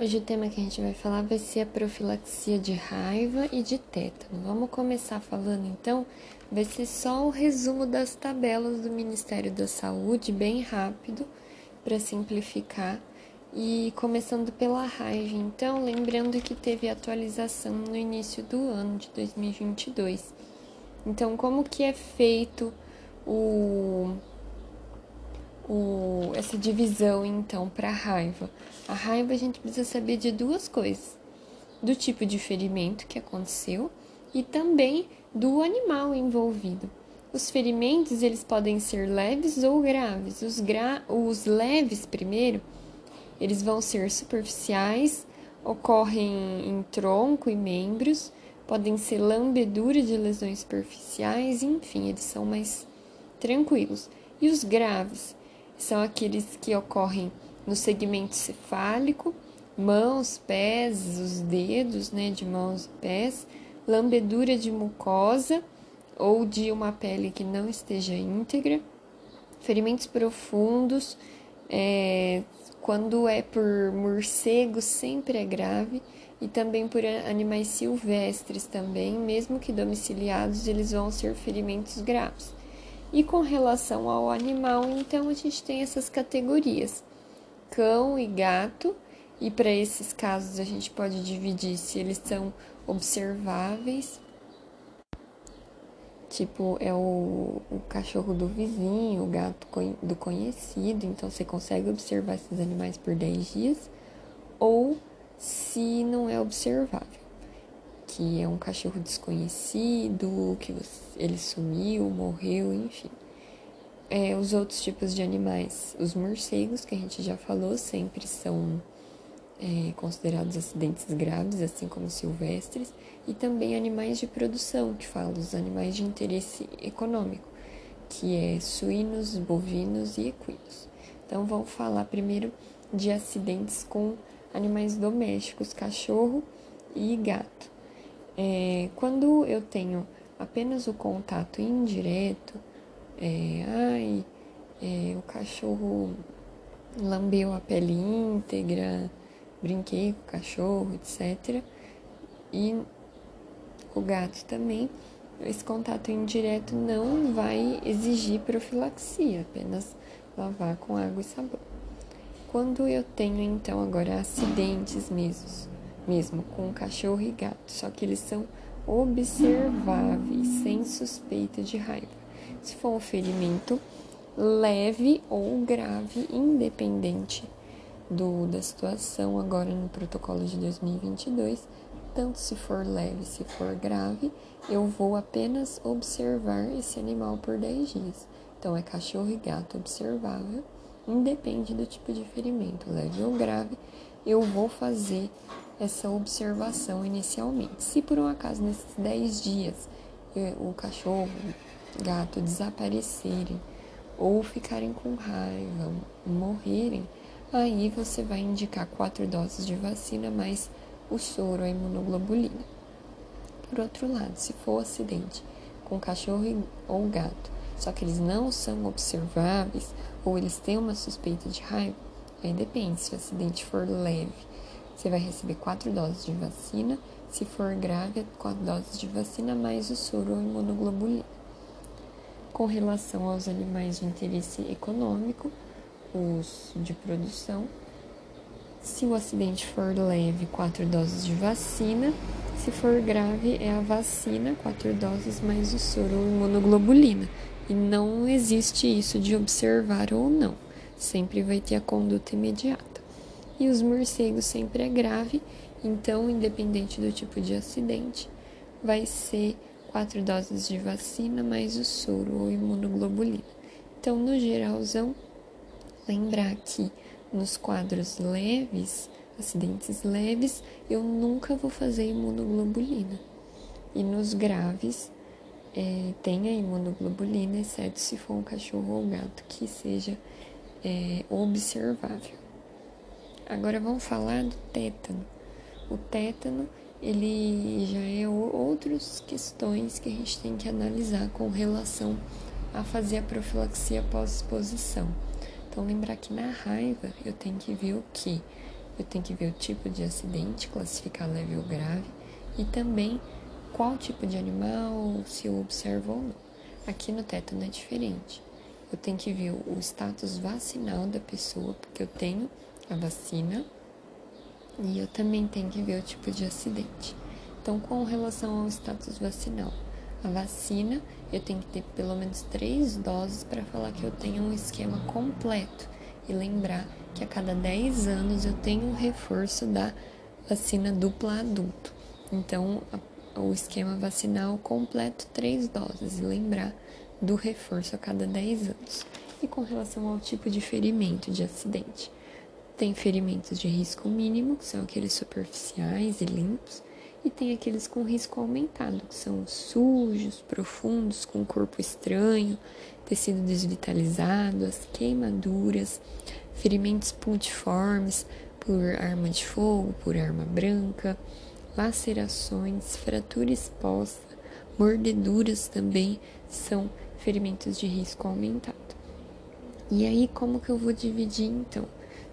Hoje o tema que a gente vai falar vai ser a profilaxia de raiva e de tétano. Vamos começar falando então, vai ser só o resumo das tabelas do Ministério da Saúde, bem rápido, para simplificar. E começando pela raiva, então, lembrando que teve atualização no início do ano de 2022. Então, como que é feito o o, essa divisão então para a raiva. A raiva a gente precisa saber de duas coisas: do tipo de ferimento que aconteceu e também do animal envolvido. Os ferimentos eles podem ser leves ou graves. Os, gra os leves primeiro, eles vão ser superficiais, ocorrem em tronco e membros, podem ser lambedura de lesões superficiais, enfim, eles são mais tranquilos. E os graves, são aqueles que ocorrem no segmento cefálico, mãos, pés, os dedos, né, de mãos e pés, lambedura de mucosa ou de uma pele que não esteja íntegra, ferimentos profundos, é, quando é por morcego sempre é grave e também por animais silvestres também, mesmo que domiciliados, eles vão ser ferimentos graves. E com relação ao animal, então a gente tem essas categorias: cão e gato. E para esses casos a gente pode dividir se eles são observáveis, tipo é o, o cachorro do vizinho, o gato do conhecido, então você consegue observar esses animais por 10 dias, ou se não é observável que é um cachorro desconhecido, que ele sumiu, morreu, enfim. É, os outros tipos de animais, os morcegos, que a gente já falou, sempre são é, considerados acidentes graves, assim como silvestres, e também animais de produção, que falo, os animais de interesse econômico, que é suínos, bovinos e equinos. Então, vamos falar primeiro de acidentes com animais domésticos, cachorro e gato. É, quando eu tenho apenas o contato indireto, é, ai, é, o cachorro lambeu a pele íntegra, brinquei com o cachorro, etc. E o gato também, esse contato indireto não vai exigir profilaxia, apenas lavar com água e sabão. Quando eu tenho então agora acidentes mesmos, mesmo com cachorro e gato, só que eles são observáveis, sem suspeita de raiva. Se for um ferimento leve ou grave, independente do, da situação agora no protocolo de 2022, tanto se for leve, se for grave, eu vou apenas observar esse animal por 10 dias. Então é cachorro e gato observável, independe do tipo de ferimento, leve ou grave, eu vou fazer essa observação inicialmente. Se por um acaso nesses 10 dias o cachorro, gato desaparecerem ou ficarem com raiva, morrerem, aí você vai indicar quatro doses de vacina mais o soro, a imunoglobulina. Por outro lado, se for acidente com cachorro ou gato, só que eles não são observáveis ou eles têm uma suspeita de raiva, aí depende se o acidente for leve você vai receber quatro doses de vacina. Se for grave, quatro doses de vacina mais o soro ou imunoglobulina. Com relação aos animais de interesse econômico, os de produção, se o acidente for leve, quatro doses de vacina. Se for grave, é a vacina, quatro doses mais o soro ou imunoglobulina. E não existe isso de observar ou não. Sempre vai ter a conduta imediata e os morcegos sempre é grave, então, independente do tipo de acidente, vai ser quatro doses de vacina mais o soro ou imunoglobulina. Então, no geralzão, lembrar que nos quadros leves, acidentes leves, eu nunca vou fazer imunoglobulina. E nos graves, é, tem a imunoglobulina, exceto se for um cachorro ou gato que seja é, observável. Agora vamos falar do tétano. O tétano, ele já é outras questões que a gente tem que analisar com relação a fazer a profilaxia pós-exposição. Então, lembrar que na raiva eu tenho que ver o que? eu tenho que ver o tipo de acidente, classificar leve ou grave, e também qual tipo de animal, se eu observo ou não. Aqui no teto não é diferente. Eu tenho que ver o status vacinal da pessoa, porque eu tenho a vacina, e eu também tenho que ver o tipo de acidente. Então, com relação ao status vacinal, a vacina eu tenho que ter pelo menos três doses para falar que eu tenho um esquema completo e lembrar que a cada 10 anos eu tenho um reforço da vacina dupla adulto. Então, a, o esquema vacinal completo, três doses, e lembrar do reforço a cada 10 anos. E com relação ao tipo de ferimento, de acidente, tem ferimentos de risco mínimo, que são aqueles superficiais e limpos, e tem aqueles com risco aumentado, que são sujos, profundos, com corpo estranho, tecido desvitalizado, as queimaduras, ferimentos pontiformes por arma de fogo, por arma branca, lacerações, fratura exposta, mordeduras também são ferimentos de risco aumentado. E aí, como que eu vou dividir então?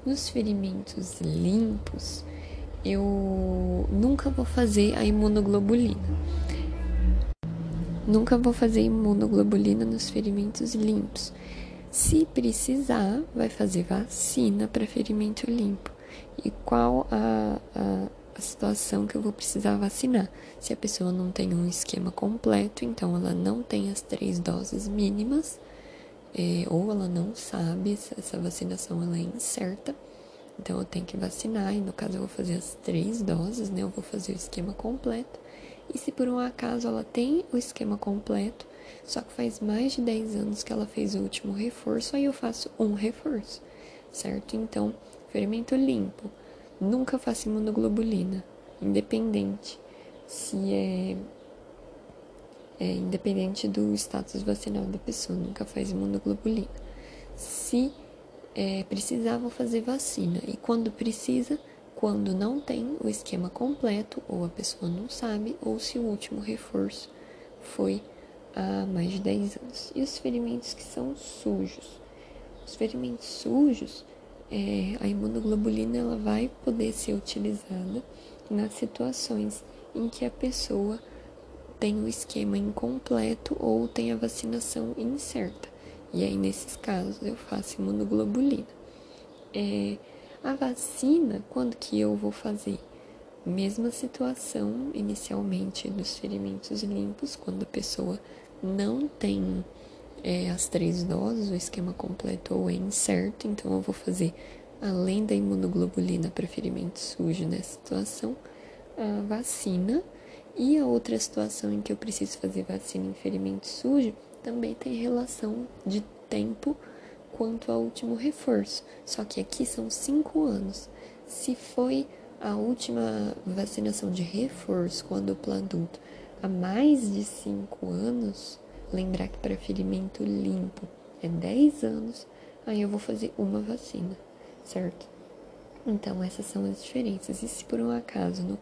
Nos ferimentos limpos, eu nunca vou fazer a imunoglobulina. Nunca vou fazer imunoglobulina nos ferimentos limpos. Se precisar, vai fazer vacina para ferimento limpo. E qual a, a, a, situação que eu vou precisar vacinar? Se a pessoa não tem um esquema completo, então ela não tem as três doses mínimas, é, ou ela não sabe se essa vacinação ela é incerta então eu tenho que vacinar, e no caso eu vou fazer as três doses, né? Eu vou fazer o esquema completo. E se por um acaso ela tem o esquema completo, só que faz mais de 10 anos que ela fez o último reforço, aí eu faço um reforço, certo? Então, ferimento limpo. Nunca faço imunoglobulina, independente se é, é independente do status vacinal da pessoa, nunca faz imunoglobulina. Se é, precisavam fazer vacina. E quando precisa, quando não tem o esquema completo, ou a pessoa não sabe, ou se o último reforço foi há mais de 10 anos. E os ferimentos que são sujos. Os ferimentos sujos, é, a imunoglobulina ela vai poder ser utilizada nas situações em que a pessoa tem o esquema incompleto ou tem a vacinação incerta. E aí, nesses casos, eu faço imunoglobulina. É, a vacina, quando que eu vou fazer? Mesma situação, inicialmente, dos ferimentos limpos, quando a pessoa não tem é, as três doses, o esquema completo ou é incerto, então eu vou fazer, além da imunoglobulina para ferimento sujo nessa situação, a vacina. E a outra situação em que eu preciso fazer vacina em ferimento sujo também tem relação de tempo quanto ao último reforço. Só que aqui são cinco anos. Se foi a última vacinação de reforço a dupla adulto há mais de cinco anos, lembrar que para ferimento limpo é 10 anos, aí eu vou fazer uma vacina, certo? Então essas são as diferenças. E se por um acaso, no,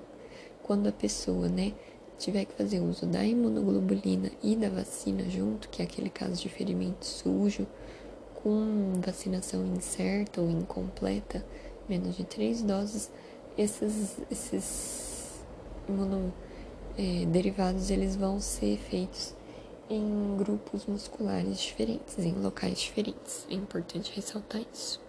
quando a pessoa, né, tiver que fazer uso da imunoglobulina e da vacina junto, que é aquele caso de ferimento sujo, com vacinação incerta ou incompleta, menos de três doses, esses, esses imunoderivados é, eles vão ser feitos em grupos musculares diferentes, em locais diferentes. É importante ressaltar isso.